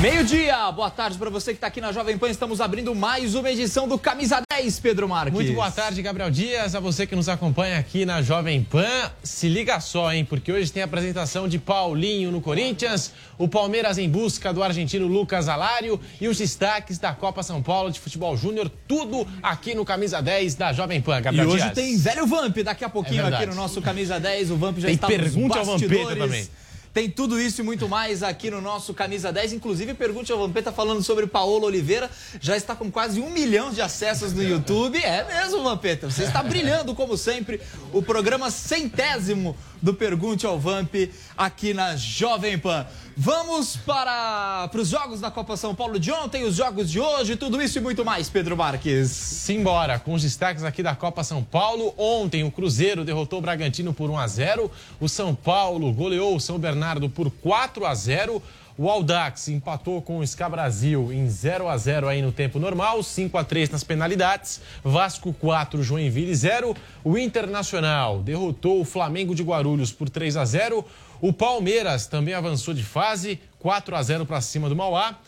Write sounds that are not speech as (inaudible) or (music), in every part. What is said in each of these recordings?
Meio-dia, boa tarde para você que está aqui na Jovem Pan. Estamos abrindo mais uma edição do Camisa 10, Pedro Marques. Muito boa tarde, Gabriel Dias. A você que nos acompanha aqui na Jovem Pan. Se liga só, hein, porque hoje tem a apresentação de Paulinho no Corinthians, o Palmeiras em busca do argentino Lucas Alário e os destaques da Copa São Paulo de Futebol Júnior. Tudo aqui no Camisa 10 da Jovem Pan, Gabriel E hoje Dias. tem velho Vamp daqui a pouquinho É aqui no nosso Camisa 10. O Vamp já Tem está pergunte nos ao Vampeta bastidores. também. Tem tudo isso e muito mais aqui no nosso Camisa 10. Inclusive, Pergunte ao Vampeta falando sobre Paolo Oliveira. Já está com quase um milhão de acessos no YouTube. É mesmo, Vampeta. Você está brilhando, como sempre. O programa centésimo do Pergunte ao Vamp aqui na Jovem Pan. Vamos para, para os jogos da Copa São Paulo de ontem, os jogos de hoje, tudo isso e muito mais, Pedro Marques. Simbora, com os destaques aqui da Copa São Paulo. Ontem o Cruzeiro derrotou o Bragantino por 1 a 0. O São Paulo goleou o São Bernardo por 4 a 0. O Aldax empatou com o Ska Brasil em 0 a 0 aí no tempo normal, 5 a 3 nas penalidades. Vasco 4, Joinville 0. O Internacional derrotou o Flamengo de Guarulhos por 3 a 0. O Palmeiras também avançou de fase, 4 a 0 para cima do Mauá.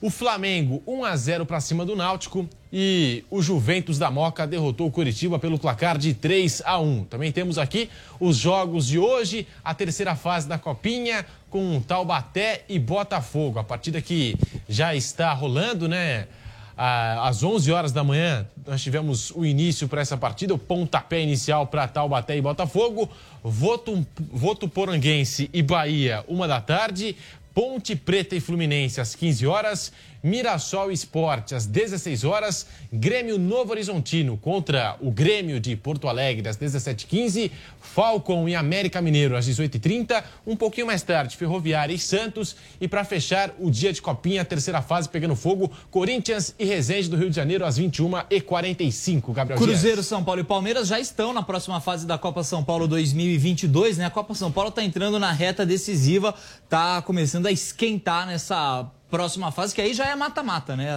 O Flamengo 1 a 0 para cima do Náutico e o Juventus da Moca derrotou o Curitiba pelo placar de 3 a 1. Também temos aqui os jogos de hoje, a terceira fase da Copinha com Taubaté e Botafogo. A partida que já está rolando, né? Às 11 horas da manhã, nós tivemos o início para essa partida, o pontapé inicial para Taubaté e Botafogo. Voto, Voto Poranguense e Bahia, uma da tarde. Ponte Preta e Fluminense às 15 horas, Mirassol Esporte às 16 horas, Grêmio Novo Horizontino contra o Grêmio de Porto Alegre às 17h15, Falcon e América Mineiro às 18h30, um pouquinho mais tarde, Ferroviária e Santos, e para fechar o dia de Copinha, terceira fase pegando fogo, Corinthians e Resende do Rio de Janeiro às 21h45. Gabriel Cruzeiro, Dias. São Paulo e Palmeiras já estão na próxima fase da Copa São Paulo 2022, né? A Copa São Paulo está entrando na reta decisiva, tá começando a esquentar nessa próxima fase, que aí já é mata-mata, né?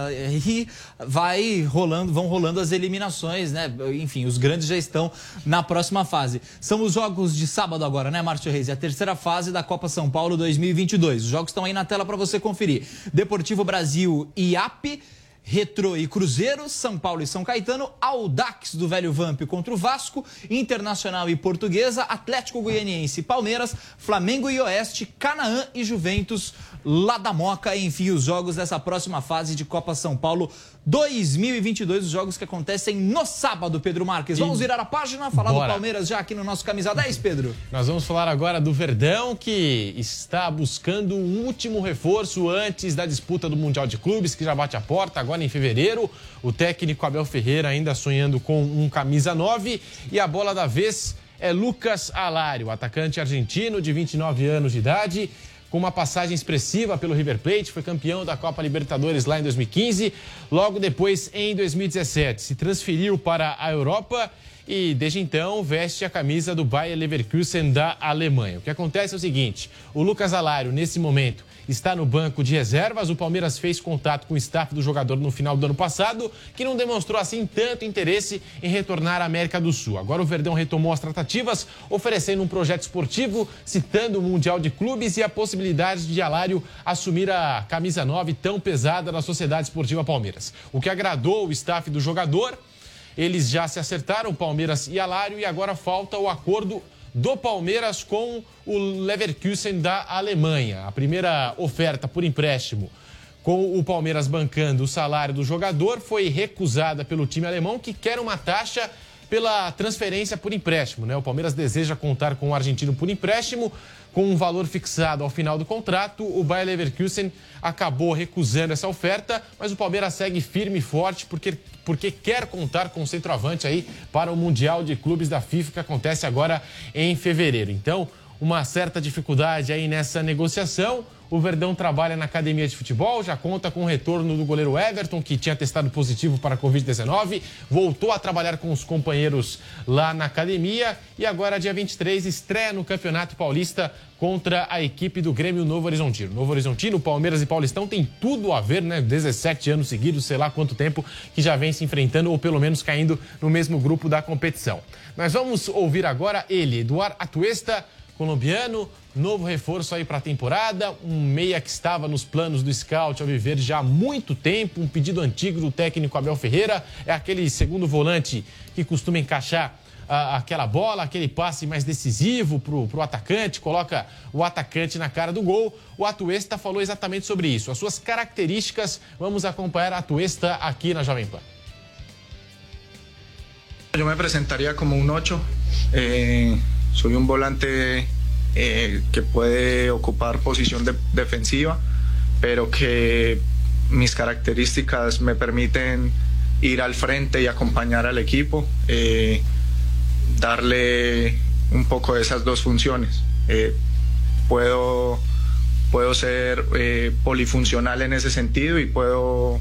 E vai rolando, vão rolando as eliminações, né? Enfim, os grandes já estão na próxima fase. São os jogos de sábado agora, né, Márcio Reis? É a terceira fase da Copa São Paulo 2022. Os jogos estão aí na tela para você conferir. Deportivo Brasil e AP. Retrô e Cruzeiro, São Paulo e São Caetano, Audax do Velho Vamp contra o Vasco, Internacional e Portuguesa, Atlético Goianiense e Palmeiras, Flamengo e Oeste, Canaã e Juventus, lá da Moca. Enfim, os jogos dessa próxima fase de Copa São Paulo 2022, os jogos que acontecem no sábado, Pedro Marques. Vamos virar a página, falar Bora. do Palmeiras já aqui no nosso Camisa 10, Pedro? Nós vamos falar agora do Verdão, que está buscando um último reforço antes da disputa do Mundial de Clubes, que já bate a porta agora em fevereiro. O técnico Abel Ferreira ainda sonhando com um camisa 9. E a bola da vez é Lucas Alário, atacante argentino de 29 anos de idade. Com uma passagem expressiva pelo River Plate, foi campeão da Copa Libertadores lá em 2015. Logo depois, em 2017, se transferiu para a Europa e desde então veste a camisa do Bayer Leverkusen da Alemanha. O que acontece é o seguinte: o Lucas Alário, nesse momento, está no banco de reservas. O Palmeiras fez contato com o staff do jogador no final do ano passado, que não demonstrou assim tanto interesse em retornar à América do Sul. Agora o Verdão retomou as tratativas, oferecendo um projeto esportivo, citando o Mundial de Clubes e a possibilidade de Alário assumir a camisa 9 tão pesada da Sociedade Esportiva Palmeiras. O que agradou o staff do jogador. Eles já se acertaram, Palmeiras e Alário, e agora falta o acordo do Palmeiras com o Leverkusen da Alemanha. A primeira oferta por empréstimo com o Palmeiras bancando o salário do jogador foi recusada pelo time alemão, que quer uma taxa pela transferência por empréstimo. Né? O Palmeiras deseja contar com o argentino por empréstimo, com um valor fixado ao final do contrato. O Bayer Leverkusen acabou recusando essa oferta, mas o Palmeiras segue firme e forte porque, porque quer contar com o centroavante aí para o Mundial de Clubes da FIFA que acontece agora em fevereiro. Então, uma certa dificuldade aí nessa negociação. O Verdão trabalha na academia de futebol, já conta com o retorno do goleiro Everton, que tinha testado positivo para a Covid-19, voltou a trabalhar com os companheiros lá na academia e agora, dia 23, estreia no Campeonato Paulista contra a equipe do Grêmio Novo Horizontino. Novo Horizontino, Palmeiras e Paulistão tem tudo a ver, né? 17 anos seguidos, sei lá quanto tempo que já vem se enfrentando ou pelo menos caindo no mesmo grupo da competição. Nós vamos ouvir agora ele, Eduardo Atuesta colombiano, novo reforço aí para a temporada, um meia que estava nos planos do scout ao viver já há muito tempo, um pedido antigo do técnico Abel Ferreira, é aquele segundo volante que costuma encaixar ah, aquela bola, aquele passe mais decisivo para o atacante, coloca o atacante na cara do gol. O Atuesta falou exatamente sobre isso, as suas características. Vamos acompanhar a Atuesta aqui na Jovem Pan. Eu me apresentaria como um 8. Eh... Soy un volante eh, que puede ocupar posición defensiva, pero que mis características me permiten ir al frente y acompañar al equipo, eh, darle un poco de esas dos funciones. Eh, puedo, puedo ser polifuncional en ese sentido y puedo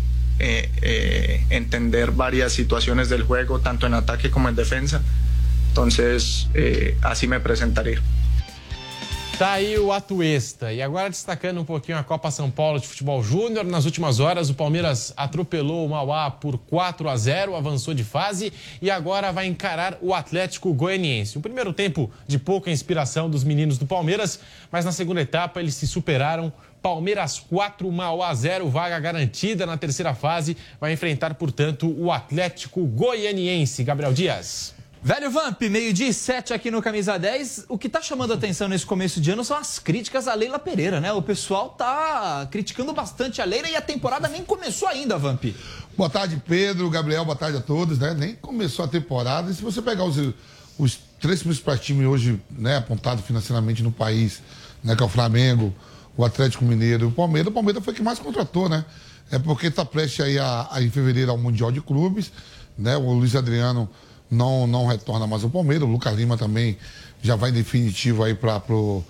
entender varias situaciones del juego, tanto en ataque como en defensa. Entonces, eh, assim me apresentaria. Tá aí o Atuesta. E agora destacando um pouquinho a Copa São Paulo de Futebol Júnior. Nas últimas horas, o Palmeiras atropelou o Mauá por 4 a 0, avançou de fase e agora vai encarar o Atlético Goianiense. Um primeiro tempo de pouca inspiração dos meninos do Palmeiras, mas na segunda etapa eles se superaram. Palmeiras 4, Mauá 0, vaga garantida na terceira fase. Vai enfrentar, portanto, o Atlético Goianiense. Gabriel Dias. Velho Vamp, meio-dia e sete aqui no Camisa 10. O que está chamando atenção nesse começo de ano são as críticas à Leila Pereira, né? O pessoal tá criticando bastante a Leila e a temporada nem começou ainda, Vamp. Boa tarde, Pedro, Gabriel, boa tarde a todos, né? Nem começou a temporada. E se você pegar os, os três principais times hoje, né, apontados financeiramente no país, né, que é o Flamengo, o Atlético Mineiro e o Palmeiras, o Palmeiras foi que mais contratou, né? É porque está prestes aí a, a, em fevereiro ao Mundial de Clubes, né? O Luiz Adriano não, não retorna mais ao Palmeiras. O Lucas Lima também já vai definitivo aí para pro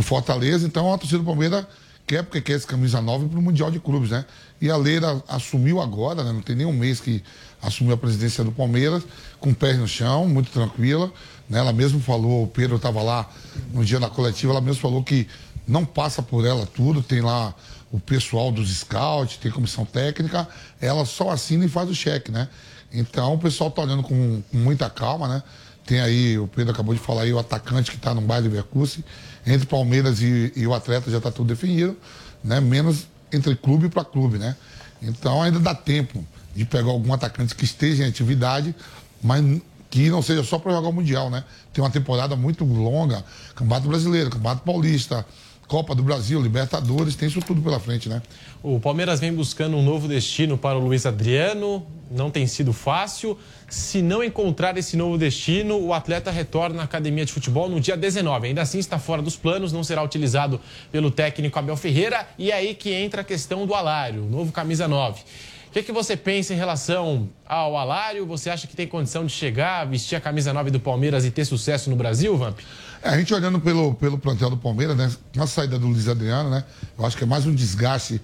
Fortaleza. Então a torcida do Palmeiras quer, porque quer esse camisa 9 para o Mundial de Clubes, né? E a Leira assumiu agora, né? Não tem nem um mês que assumiu a presidência do Palmeiras, com pés no chão, muito tranquila. Né? Ela mesmo falou, o Pedro estava lá no dia da coletiva, ela mesmo falou que não passa por ela tudo, tem lá o pessoal dos scouts, tem comissão técnica, ela só assina e faz o cheque, né? Então o pessoal está olhando com, com, muita calma, né? Tem aí, o Pedro acabou de falar aí, o atacante que está no bairro de Vercusi. Entre Palmeiras e, e o atleta já está tudo definido, né? Menos entre clube para clube, né? Então ainda dá tempo de pegar algum atacante que esteja em atividade, mas que não seja só para jogar o Mundial, né? Tem uma temporada muito longa, Campeonato Brasileiro, Campeonato Paulista, Copa do Brasil, Libertadores, tem isso tudo pela frente, né? O Palmeiras vem buscando um novo destino para o Luiz Adriano, não tem sido fácil. Se não encontrar esse novo destino, o atleta retorna à academia de futebol no dia 19. Ainda assim está fora dos planos, não será utilizado pelo técnico Abel Ferreira. E é aí que entra a questão do Alário, o novo camisa 9. O que, é que você pensa em relação ao Alário? Você acha que tem condição de chegar, vestir a camisa 9 do Palmeiras e ter sucesso no Brasil, Vamp? É, a gente olhando pelo, pelo plantel do Palmeiras, né? Na saída do Luiz Adriano, né? Eu acho que é mais um desgaste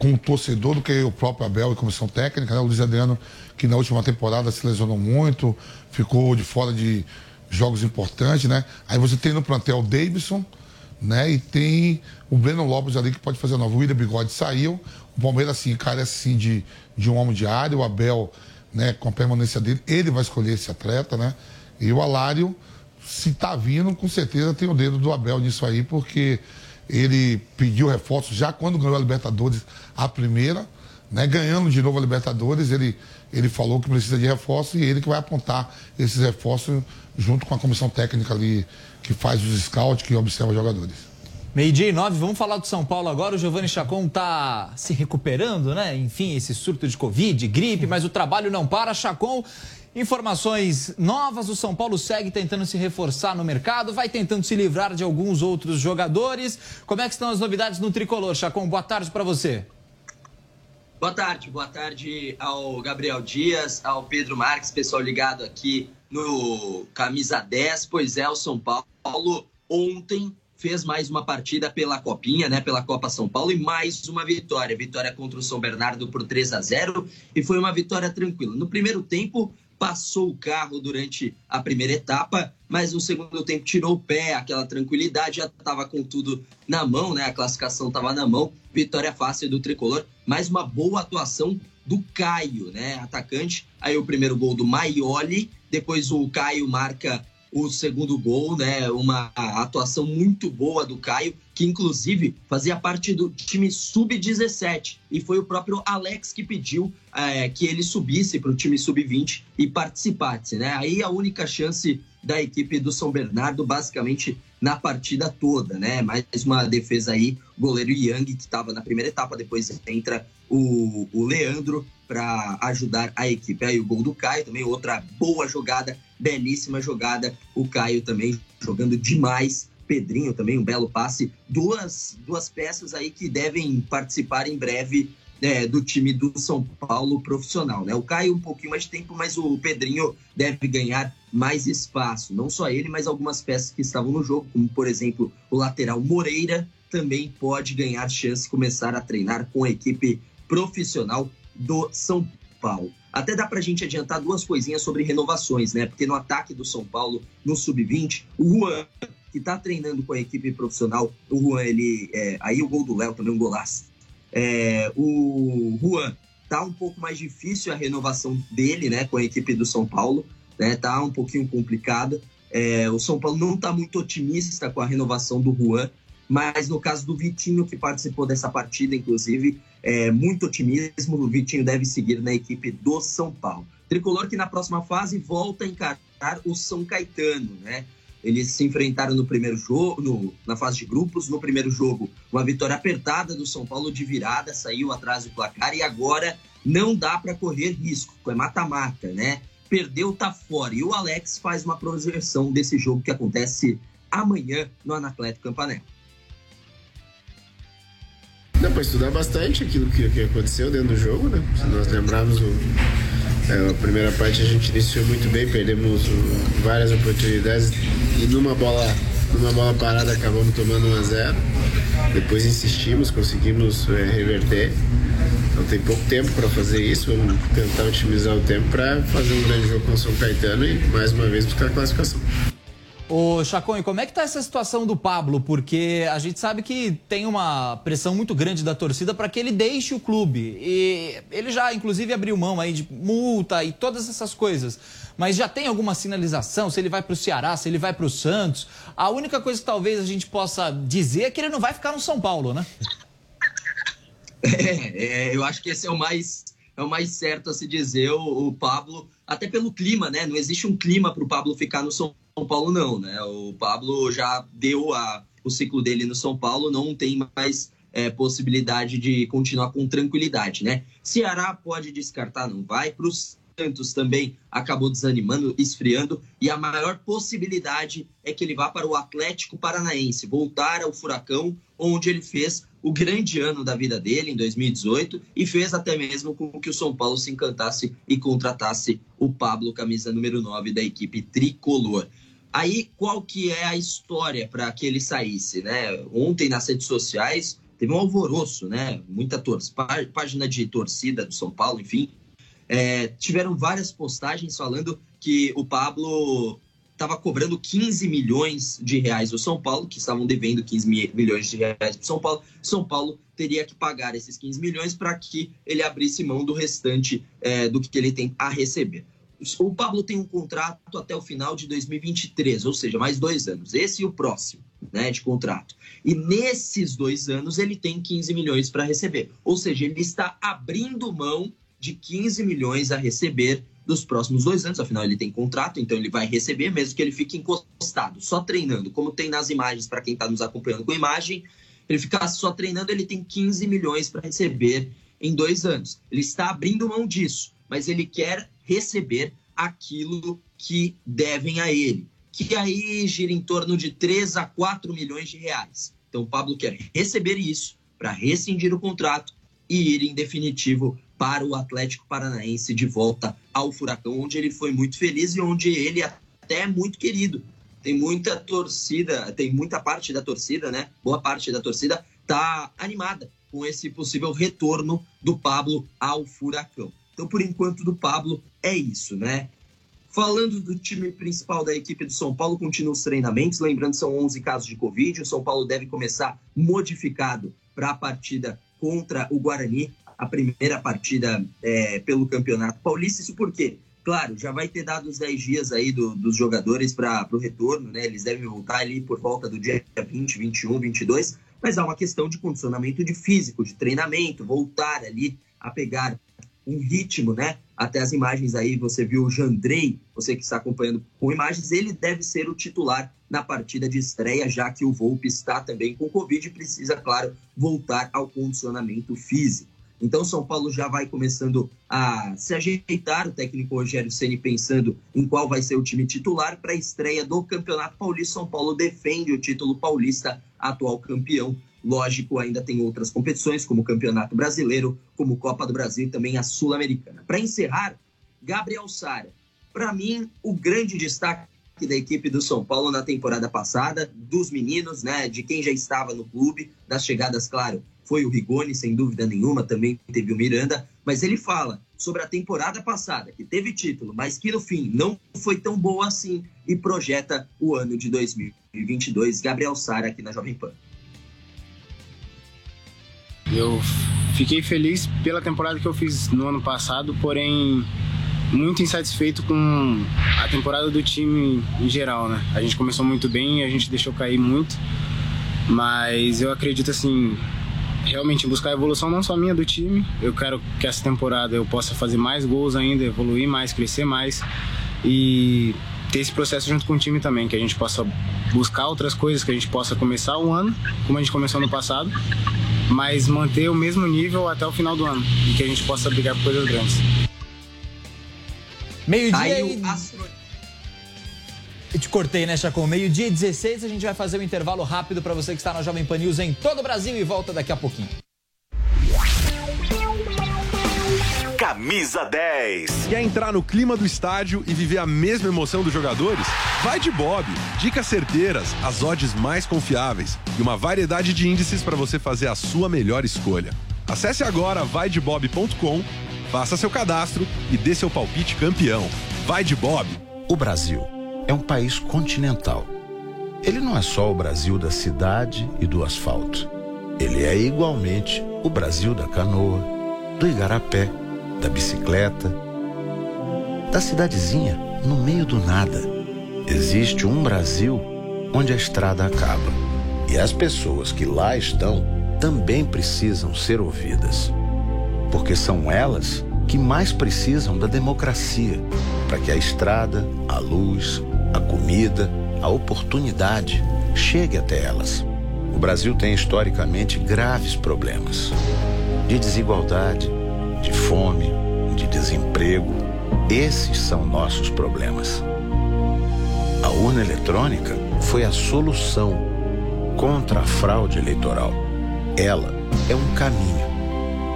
com o torcedor do que o próprio Abel e comissão técnica, né? O Luiz Adriano, que na última temporada se lesionou muito, ficou de fora de jogos importantes, né? Aí você tem no plantel o Davidson, né? E tem o Breno Lopes ali que pode fazer nova. O William Bigode saiu. O Palmeiras, assim, carece assim de, de um homem de área. O Abel, né, com a permanência dele, ele vai escolher esse atleta, né? E o Alário se está vindo, com certeza tem o dedo do Abel nisso aí, porque ele pediu reforço já quando ganhou a Libertadores a primeira, né? Ganhando de novo a Libertadores, ele, ele falou que precisa de reforço e ele que vai apontar esses reforços junto com a comissão técnica ali que faz os scouts, que observa os jogadores. Meio-dia e nove, vamos falar do São Paulo agora. O Giovanni Chacon está se recuperando, né? Enfim, esse surto de Covid, gripe, mas o trabalho não para. Chacon Informações novas: o São Paulo segue tentando se reforçar no mercado, vai tentando se livrar de alguns outros jogadores. Como é que estão as novidades no tricolor, Chacon? Boa tarde para você. Boa tarde, boa tarde ao Gabriel Dias, ao Pedro Marques, pessoal ligado aqui no Camisa 10. Pois é, o São Paulo ontem fez mais uma partida pela Copinha, né, pela Copa São Paulo e mais uma vitória, vitória contra o São Bernardo por 3 a 0 e foi uma vitória tranquila. No primeiro tempo passou o carro durante a primeira etapa, mas no segundo tempo tirou o pé, aquela tranquilidade, já estava com tudo na mão, né? A classificação estava na mão, vitória fácil do tricolor, mais uma boa atuação do Caio, né? Atacante. Aí o primeiro gol do Maioli, depois o Caio marca o segundo gol, né? Uma atuação muito boa do Caio, que inclusive fazia parte do time sub-17 e foi o próprio Alex que pediu é, que ele subisse para o time sub-20 e participasse, né? Aí a única chance da equipe do São Bernardo, basicamente na partida toda, né? Mais uma defesa aí, goleiro Yang, que estava na primeira etapa, depois entra o, o Leandro para ajudar a equipe. Aí o gol do Caio, também outra boa jogada, belíssima jogada. O Caio também jogando demais. Pedrinho também, um belo passe. Duas, duas peças aí que devem participar em breve é, do time do São Paulo profissional. Né? O Caio um pouquinho mais de tempo, mas o Pedrinho deve ganhar mais espaço. Não só ele, mas algumas peças que estavam no jogo, como por exemplo o lateral Moreira, também pode ganhar chance de começar a treinar com a equipe profissional do São Paulo. Até dá pra gente adiantar duas coisinhas sobre renovações, né? Porque no ataque do São Paulo, no Sub-20, o Juan, que tá treinando com a equipe profissional, o Juan, ele. É, aí o gol do Léo também, um golaço. É, o Juan tá um pouco mais difícil a renovação dele, né, com a equipe do São Paulo, né? Tá um pouquinho complicado. É, o São Paulo não tá muito otimista com a renovação do Juan, mas no caso do Vitinho, que participou dessa partida, inclusive, é, muito otimismo. O Vitinho deve seguir na equipe do São Paulo. Tricolor que na próxima fase volta a encarar o São Caetano, né? Eles se enfrentaram no primeiro jogo, no, na fase de grupos. No primeiro jogo, uma vitória apertada do São Paulo de virada, saiu atrás do placar e agora não dá para correr risco. É mata-mata, né? Perdeu, tá fora. E o Alex faz uma projeção desse jogo que acontece amanhã no Anacleto Campanella. Dá para estudar bastante aquilo que, que, aconteceu dentro do jogo, né? Se nós lembrarmos o, é, a primeira parte a gente iniciou muito bem, perdemos várias oportunidades e numa bola, numa bola parada acabamos tomando 1 a 0. Depois insistimos, conseguimos é, reverter. Então tem pouco tempo para fazer isso, vamos tentar otimizar o tempo para fazer um grande jogo com o São Caetano e mais uma vez buscar a classificação. Ô, Chacon, como é que tá essa situação do Pablo? Porque a gente sabe que tem uma pressão muito grande da torcida para que ele deixe o clube. E ele já, inclusive, abriu mão aí de multa e todas essas coisas. Mas já tem alguma sinalização se ele vai para o Ceará, se ele vai para o Santos? A única coisa que talvez a gente possa dizer é que ele não vai ficar no São Paulo, né? É, (laughs) é, eu acho que esse é o mais é o mais certo a se dizer. O, o Pablo, até pelo clima, né? Não existe um clima para o Pablo ficar no São são Paulo não, né? O Pablo já deu a, o ciclo dele no São Paulo, não tem mais é, possibilidade de continuar com tranquilidade, né? Ceará pode descartar, não vai. Para os Santos também acabou desanimando, esfriando, e a maior possibilidade é que ele vá para o Atlético Paranaense, voltar ao Furacão, onde ele fez o grande ano da vida dele em 2018 e fez até mesmo com que o São Paulo se encantasse e contratasse o Pablo, camisa número 9 da equipe tricolor. Aí, qual que é a história para que ele saísse, né? Ontem nas redes sociais teve um alvoroço, né? Muita torcida, página de torcida do São Paulo, enfim. É, tiveram várias postagens falando que o Pablo estava cobrando 15 milhões de reais do São Paulo, que estavam devendo 15 milhões de reais para São Paulo. São Paulo teria que pagar esses 15 milhões para que ele abrisse mão do restante é, do que ele tem a receber. O Pablo tem um contrato até o final de 2023, ou seja, mais dois anos. Esse e o próximo, né, de contrato. E nesses dois anos ele tem 15 milhões para receber. Ou seja, ele está abrindo mão de 15 milhões a receber dos próximos dois anos. Afinal, ele tem contrato, então ele vai receber, mesmo que ele fique encostado, só treinando. Como tem nas imagens, para quem está nos acompanhando com imagem, ele ficar só treinando, ele tem 15 milhões para receber em dois anos. Ele está abrindo mão disso, mas ele quer receber aquilo que devem a ele, que aí gira em torno de 3 a 4 milhões de reais. Então o Pablo quer receber isso para rescindir o contrato e ir em definitivo para o Atlético Paranaense de volta ao Furacão, onde ele foi muito feliz e onde ele até é muito querido. Tem muita torcida, tem muita parte da torcida, né? Boa parte da torcida tá animada com esse possível retorno do Pablo ao Furacão. Então, por enquanto, do Pablo é isso, né? Falando do time principal da equipe do São Paulo, continua os treinamentos. Lembrando, são 11 casos de Covid. O São Paulo deve começar modificado para a partida contra o Guarani, a primeira partida é, pelo Campeonato Paulista. Isso por quê? Claro, já vai ter dado os 10 dias aí do, dos jogadores para o retorno, né? Eles devem voltar ali por volta do dia 20, 21, 22 mas há uma questão de condicionamento de físico, de treinamento, voltar ali a pegar um ritmo, né? Até as imagens aí, você viu o Jandrei, você que está acompanhando com imagens, ele deve ser o titular na partida de estreia, já que o Volpe está também com Covid e precisa, claro, voltar ao condicionamento físico. Então, São Paulo já vai começando a se ajeitar, o técnico Rogério Ceni pensando em qual vai ser o time titular para a estreia do Campeonato Paulista. São Paulo defende o título paulista, atual campeão. Lógico, ainda tem outras competições, como o Campeonato Brasileiro, como Copa do Brasil e também a Sul-Americana. Para encerrar, Gabriel Sara. Para mim, o grande destaque da equipe do São Paulo na temporada passada, dos meninos, né, de quem já estava no clube, das chegadas, claro, foi o Rigoni, sem dúvida nenhuma, também teve o Miranda, mas ele fala sobre a temporada passada, que teve título, mas que no fim não foi tão boa assim, e projeta o ano de 2022. Gabriel Sara aqui na Jovem Pan. Eu fiquei feliz pela temporada que eu fiz no ano passado, porém muito insatisfeito com a temporada do time em geral, né? A gente começou muito bem, a gente deixou cair muito, mas eu acredito assim, realmente buscar a evolução não só minha do time. Eu quero que essa temporada eu possa fazer mais gols ainda, evoluir mais, crescer mais e ter esse processo junto com o time também, que a gente possa buscar outras coisas, que a gente possa começar o ano como a gente começou no passado, mas manter o mesmo nível até o final do ano e que a gente possa brigar por coisas grandes. Meio-dia e... Eu te cortei, né, Chacon? Meio-dia e 16, a gente vai fazer um intervalo rápido para você que está na Jovem Pan News em todo o Brasil e volta daqui a pouquinho. Camisa 10. Quer entrar no clima do estádio e viver a mesma emoção dos jogadores? Vai de Bob. Dicas certeiras, as odds mais confiáveis e uma variedade de índices para você fazer a sua melhor escolha. Acesse agora vaidebob.com, faça seu cadastro e dê seu palpite campeão. Vai de Bob. O Brasil é um país continental. Ele não é só o Brasil da cidade e do asfalto. Ele é igualmente o Brasil da canoa, do igarapé, da bicicleta, da cidadezinha no meio do nada. Existe um Brasil onde a estrada acaba. E as pessoas que lá estão também precisam ser ouvidas. Porque são elas que mais precisam da democracia para que a estrada, a luz, a comida, a oportunidade chegue até elas. O Brasil tem historicamente graves problemas de desigualdade, de fome, de desemprego. Esses são nossos problemas. A urna eletrônica foi a solução contra a fraude eleitoral. Ela é um caminho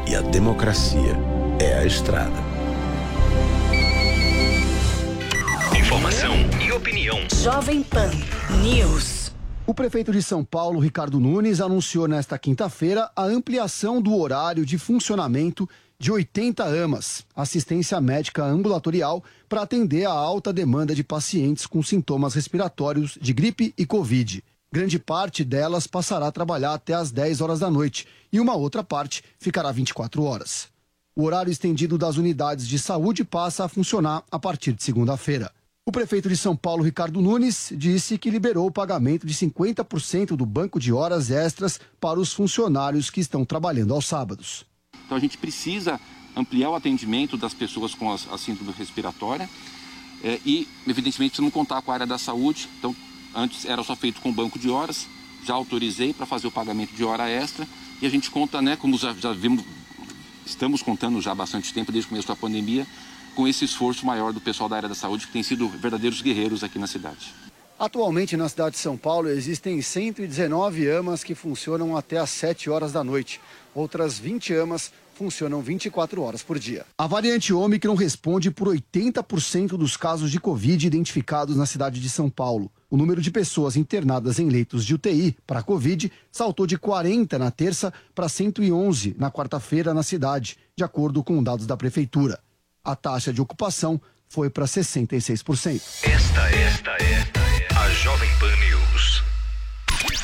e a democracia é a estrada. Informação e opinião. Jovem Pan News. O prefeito de São Paulo, Ricardo Nunes, anunciou nesta quinta-feira a ampliação do horário de funcionamento de 80 AMAs, assistência médica ambulatorial, para atender a alta demanda de pacientes com sintomas respiratórios de gripe e Covid. Grande parte delas passará a trabalhar até às 10 horas da noite e uma outra parte ficará 24 horas. O horário estendido das unidades de saúde passa a funcionar a partir de segunda-feira. O prefeito de São Paulo, Ricardo Nunes, disse que liberou o pagamento de 50% do banco de horas extras para os funcionários que estão trabalhando aos sábados. Então a gente precisa ampliar o atendimento das pessoas com a, síndrome respiratória é, e, evidentemente, precisamos contar com a área da saúde. Então, antes era só feito com banco de horas, já autorizei para fazer o pagamento de hora extra e a gente conta, né, como já, já vimos, estamos contando já há bastante tempo, desde o começo da pandemia, com esse esforço maior do pessoal da área da saúde, que tem sido verdadeiros guerreiros aqui na cidade. Atualmente, na cidade de São Paulo, existem 119 amas que funcionam até às 7 horas da noite. Outras 20 amas funcionam 24 horas por dia. A variante Ômicron responde por 80% dos casos de Covid identificados na cidade de São Paulo. O número de pessoas internadas em leitos de UTI para Covid saltou de 40 na terça para 111 na quarta-feira na cidade, de acordo com dados da prefeitura. A taxa de ocupação foi para 66%. Esta, esta, esta é Jovem Pan News.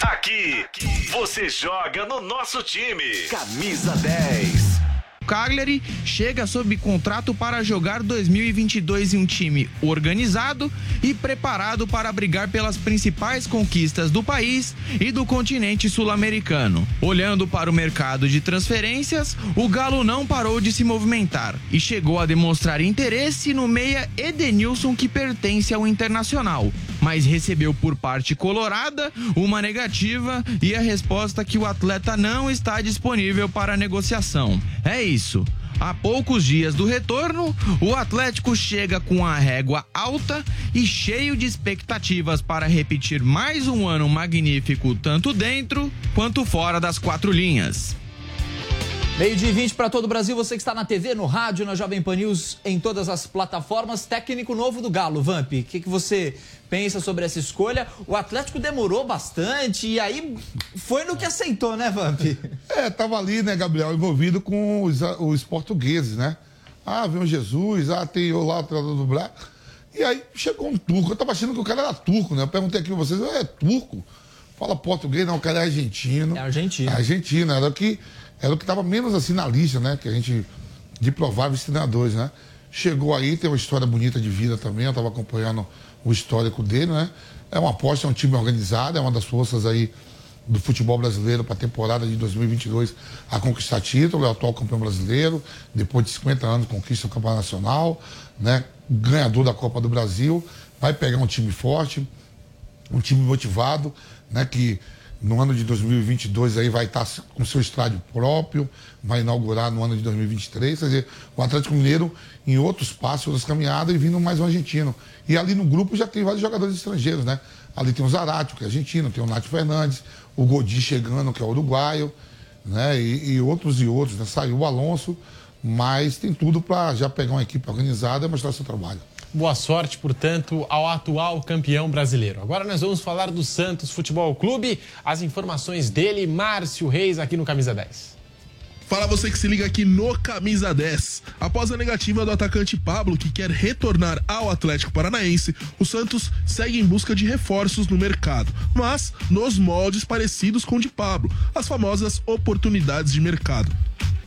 Aqui, você joga no nosso time. Camisa 10. Cagliari chega sob contrato para jogar 2022 em um time organizado e preparado para brigar pelas principais conquistas do país e do continente sul-americano. Olhando para o mercado de transferências, o Galo não parou de se movimentar e chegou a demonstrar interesse no meia Edenilson que pertence ao Internacional, mas recebeu por parte colorada uma negativa e a resposta que o atleta não está disponível para negociação. É isso. Há poucos dias do retorno, o Atlético chega com a régua alta e cheio de expectativas para repetir mais um ano magnífico tanto dentro quanto fora das quatro linhas. Meio de 20 para todo o Brasil, você que está na TV, no rádio, na Jovem Pan News, em todas as plataformas. Técnico novo do Galo, Vamp. O que, que você pensa sobre essa escolha? O Atlético demorou bastante e aí foi no que aceitou, né, Vamp? (laughs) É, tava ali, né, Gabriel, envolvido com os, os portugueses, né? Ah, vem o Jesus, ah, tem eu lá, o treinador do Braga. E aí chegou um turco. Eu tava achando que o cara era turco, né? Eu perguntei aqui pra vocês, é turco? Fala português, não, o cara é argentino. É argentino. É argentino, era o que era o que estava menos assim na lista, né? Que a gente, de prováveis treinadores, né? Chegou aí, tem uma história bonita de vida também, eu estava acompanhando o histórico dele, né? É uma aposta, é um time organizado, é uma das forças aí do futebol brasileiro para a temporada de 2022 a conquistar título, é o atual campeão brasileiro, depois de 50 anos conquista o campeonato nacional, né? Ganhador da Copa do Brasil, vai pegar um time forte, um time motivado, né? Que no ano de 2022 aí vai estar com seu estádio próprio, vai inaugurar no ano de 2023. Quer dizer, o Atlético Mineiro em outros passos, outras caminhadas e vindo mais um argentino. E ali no grupo já tem vários jogadores estrangeiros, né? Ali tem o Zarate, que é argentino, tem o Nath Fernandes, o Godi chegando, que é uruguaio, né? E, e outros e outros, né? Saiu o Alonso, mas tem tudo para já pegar uma equipe organizada e mostrar seu trabalho. Boa sorte, portanto, ao atual campeão brasileiro. Agora nós vamos falar do Santos Futebol Clube. As informações dele, Márcio Reis, aqui no Camisa 10. Fala você que se liga aqui no Camisa 10. Após a negativa do atacante Pablo, que quer retornar ao Atlético Paranaense, o Santos segue em busca de reforços no mercado, mas nos moldes parecidos com o de Pablo, as famosas oportunidades de mercado.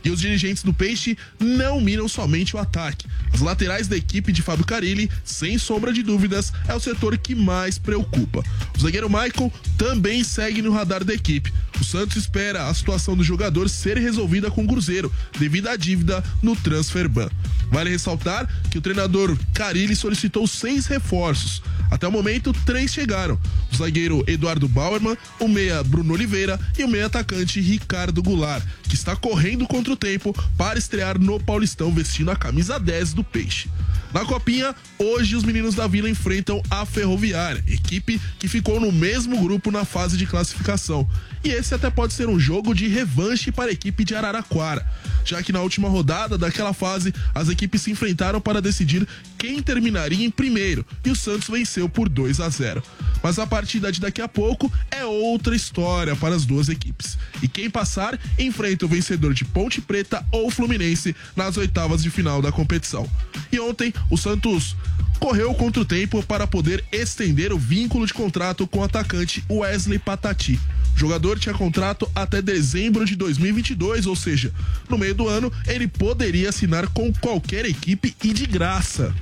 E os dirigentes do Peixe não miram somente o ataque. As laterais da equipe de Fábio Carilli, sem sombra de dúvidas, é o setor que mais preocupa. O zagueiro Michael também segue no radar da equipe. O Santos espera a situação do jogador ser resolvida com o Cruzeiro, devido à dívida no transfer ban. Vale ressaltar que o treinador Carilli solicitou seis reforços. Até o momento, três chegaram: o zagueiro Eduardo Bauerman, o meia Bruno Oliveira e o meia atacante Ricardo Goulart, que está correndo contra o tempo para estrear no Paulistão vestindo a camisa 10 do Peixe. Na Copinha, hoje os meninos da Vila enfrentam a Ferroviária, equipe que ficou no mesmo grupo na fase de classificação. E esse até pode ser um jogo de revanche para a equipe de Araraquara, já que na última rodada daquela fase as equipes se enfrentaram para decidir quem terminaria em primeiro e o Santos venceu por 2 a 0. Mas a partida de daqui a pouco é outra história para as duas equipes. E quem passar enfrenta o vencedor de Ponte Preta ou Fluminense nas oitavas de final da competição. E ontem o Santos correu contra o tempo para poder estender o vínculo de contrato com o atacante Wesley Patati. O jogador tinha contrato até dezembro de 2022, ou seja, no meio do ano ele poderia assinar com qualquer equipe e de graça.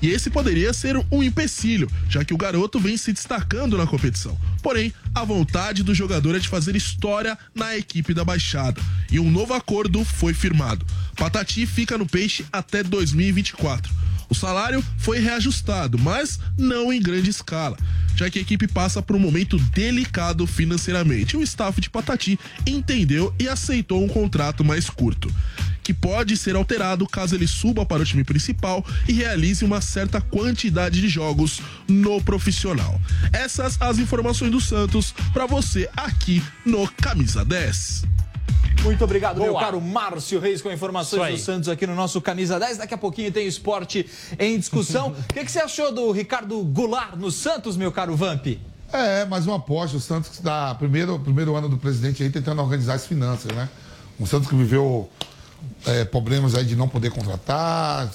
E esse poderia ser um empecilho, já que o garoto vem se destacando na competição. Porém, a vontade do jogador é de fazer história na equipe da Baixada. E um novo acordo foi firmado. Patati fica no peixe até 2024. O salário foi reajustado, mas não em grande escala, já que a equipe passa por um momento delicado financeiramente. O staff de Patati entendeu e aceitou um contrato mais curto. Que pode ser alterado caso ele suba para o time principal e realize uma certa quantidade de jogos no profissional. Essas as informações do Santos para você aqui no Camisa 10. Muito obrigado, Boa. meu caro Márcio Reis, com informações do Santos aqui no nosso Camisa 10. Daqui a pouquinho tem esporte em discussão. (laughs) O que, que você achou do Ricardo Goulart no Santos, meu caro Vamp? É, mais uma aposta. O Santos que está primeiro, primeiro ano do presidente aí tentando organizar as finanças, né? Um Santos que viveu é, problemas aí de não poder contratar,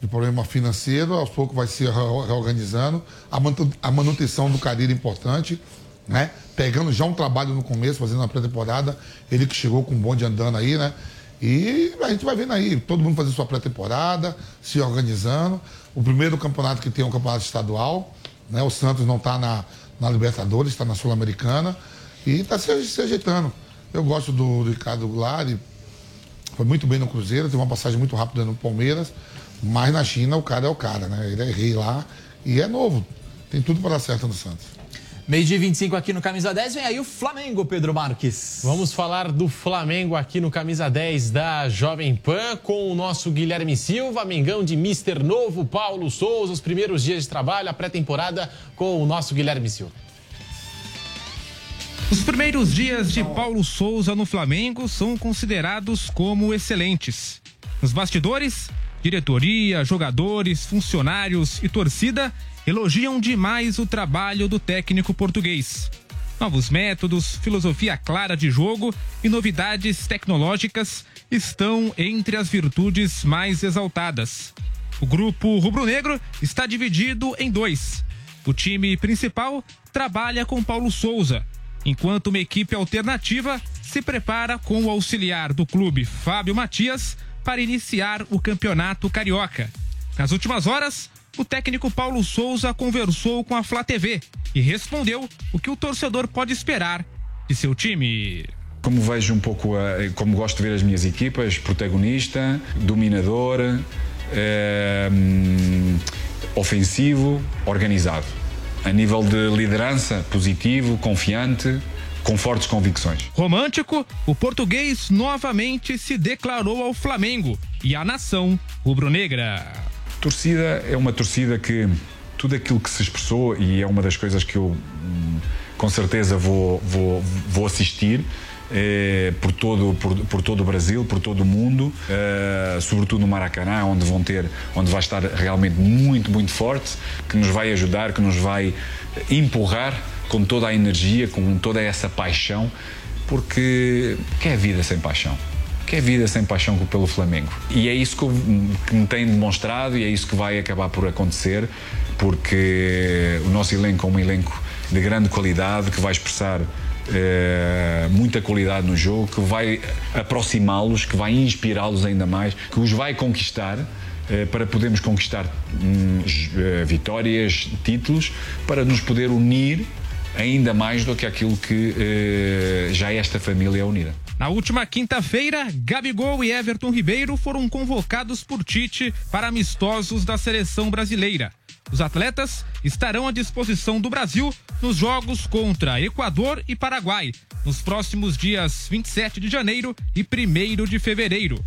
de problema financeiro, aos poucos vai se re- reorganizando. A manu- A manutenção do Cariri é importante, né? Pegando já um trabalho no começo, fazendo uma pré-temporada. Ele que chegou com um bonde andando aí, né? E a gente vai vendo aí, todo mundo fazendo sua pré-temporada, se organizando. O primeiro campeonato que tem é um campeonato estadual, né? O Santos não está na, na Libertadores, está na Sul-Americana e está se, se ajeitando. Eu gosto do Ricardo Goulart, foi muito bem no Cruzeiro, teve uma passagem muito rápida no Palmeiras, mas na China o cara é o cara, né? Ele é rei lá e é novo. Tem tudo para dar certo no Santos. Meio dia 25 aqui no Camisa 10, vem aí o Flamengo, Pedro Marques. Vamos falar do Flamengo aqui no Camisa 10 da Jovem Pan com o nosso Guilherme Silva, Mengão de Mister Novo, Paulo Souza, os primeiros dias de trabalho, a pré-temporada com o nosso Guilherme Silva. Os primeiros dias de Paulo Souza no Flamengo são considerados como excelentes. Nos bastidores, diretoria, jogadores, funcionários e torcida elogiam demais o trabalho do técnico português. Novos métodos, filosofia clara de jogo e novidades tecnológicas estão entre as virtudes mais exaltadas. O grupo rubro-negro está dividido em dois. O time principal trabalha com Paulo Souza, enquanto uma equipe alternativa se prepara com o auxiliar do clube Fábio Matias para iniciar o campeonato carioca. Nas últimas horas, o técnico Paulo Souza conversou com a Flá TV e respondeu o que o torcedor pode esperar de seu time. Como vejo um pouco, a- como gosto de ver as minhas equipas, protagonista, dominador, eh, hum, ofensivo, organizado. A nível de liderança, positivo, confiante, com fortes convicções. Romântico, o português novamente se declarou ao Flamengo e à nação rubro-negra. Torcida é uma torcida que tudo aquilo que se expressou e é uma das coisas que eu hum, com certeza vou, vou, vou assistir eh, por, todo, por, por todo o Brasil, por todo o mundo, eh, sobretudo no Maracanã, onde vão ter, onde vai estar realmente muito, muito forte, que nos vai ajudar, que nos vai empurrar com toda a energia, com toda essa paixão, porque que é vida sem paixão? que é vida sem paixão pelo Flamengo. E é isso que, que me tem demonstrado e é isso que vai acabar por acontecer, porque o nosso elenco é um elenco de grande qualidade, que vai expressar eh, muita qualidade no jogo, que vai aproximá-los, que vai inspirá-los ainda mais, que os vai conquistar. eh, Para podermos conquistar hum, eh, vitórias, títulos, para nos poder unir ainda mais do que aquilo que já esta família é unida. Na última quinta-feira, Gabigol e Everton Ribeiro foram convocados por Tite para amistosos da seleção brasileira. Os atletas estarão à disposição do Brasil nos jogos contra Equador e Paraguai, nos próximos dias 27 de janeiro e 1 de fevereiro.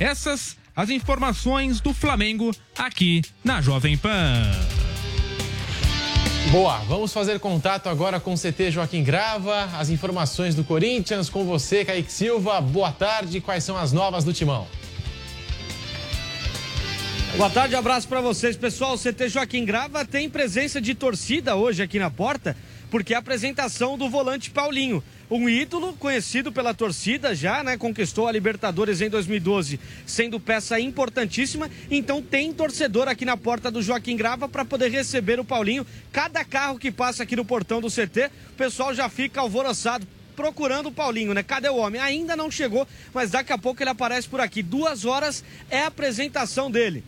Essas as informações do Flamengo aqui na Jovem Pan. Boa, vamos fazer contato agora com o CT Joaquim Grava, as informações do Corinthians com você, Kaique Silva. Boa tarde, quais são as novas do Timão? Boa tarde, abraço pra vocês, pessoal. O CT Joaquim Grava tem presença de torcida hoje aqui na porta, porque é a apresentação do volante Paulinho. Um ídolo conhecido pela torcida já, né? Conquistou a Libertadores em 2012, sendo peça importantíssima. Então tem torcedor aqui na porta do Joaquim Grava para poder receber o Paulinho. Cada carro que passa aqui no portão do CT, o pessoal já fica alvoroçado procurando o Paulinho, né? Cadê o homem? Ainda não chegou, mas daqui a pouco ele aparece por aqui. Duas horas é a apresentação dele.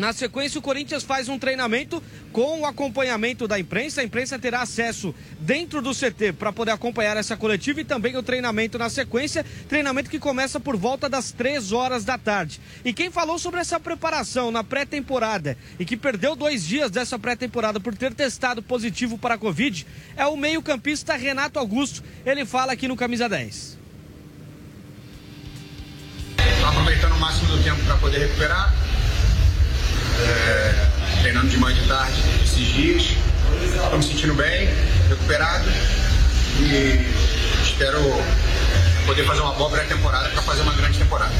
Na sequência, o Corinthians faz um treinamento com o acompanhamento da imprensa. A imprensa terá acesso dentro do CT para poder acompanhar essa coletiva e também o treinamento na sequência. Treinamento que começa por volta das três horas da tarde. E quem falou sobre essa preparação na pré-temporada e que perdeu dois dias dessa pré-temporada por ter testado positivo para a Covid é o meio-campista Renato Augusto. Ele fala aqui no Camisa 10. aproveitando o máximo do tempo para poder recuperar. É, treinando de manhã e de tarde esses dias. Estou me sentindo bem, recuperado e espero poder fazer uma boa pré-temporada para fazer uma grande temporada.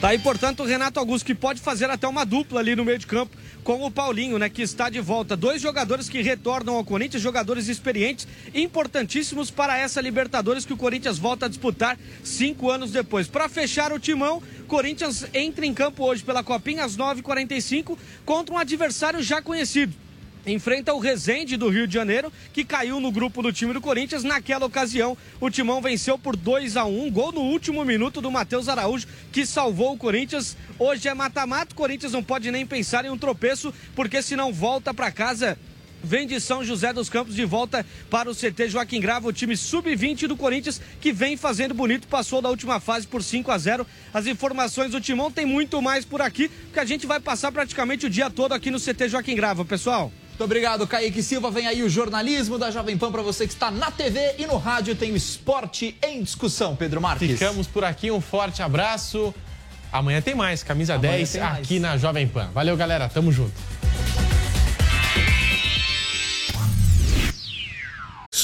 Tá aí, portanto, o Renato Augusto que pode fazer até uma dupla ali no meio de campo com o Paulinho, né, que está de volta. Dois jogadores que retornam ao Corinthians, jogadores experientes, importantíssimos para essa Libertadores que o Corinthians volta a disputar cinco anos depois. Para fechar o timão, Corinthians entra em campo hoje pela Copinha às 9h45 contra um adversário já conhecido enfrenta o Resende do Rio de Janeiro, que caiu no grupo do time do Corinthians. Naquela ocasião, o Timão venceu por 2 a 1 gol no último minuto do Matheus Araújo, que salvou o Corinthians. Hoje é mata-mata, o Corinthians não pode nem pensar em um tropeço, porque senão volta para casa vem de São José dos Campos de volta para o CT Joaquim Grava, o time sub-20 do Corinthians, que vem fazendo bonito, passou da última fase por 5 a 0 As informações do Timão tem muito mais por aqui, porque a gente vai passar praticamente o dia todo aqui no CT Joaquim Grava, pessoal. Muito obrigado, Kaique Silva. Vem aí o jornalismo da Jovem Pan para você que está na TV e no rádio. Tem o esporte em discussão, Pedro Marques. Ficamos por aqui, um forte abraço. Amanhã tem mais, camisa Amanhã 10 aqui mais. na Jovem Pan. Valeu, galera. Tamo junto.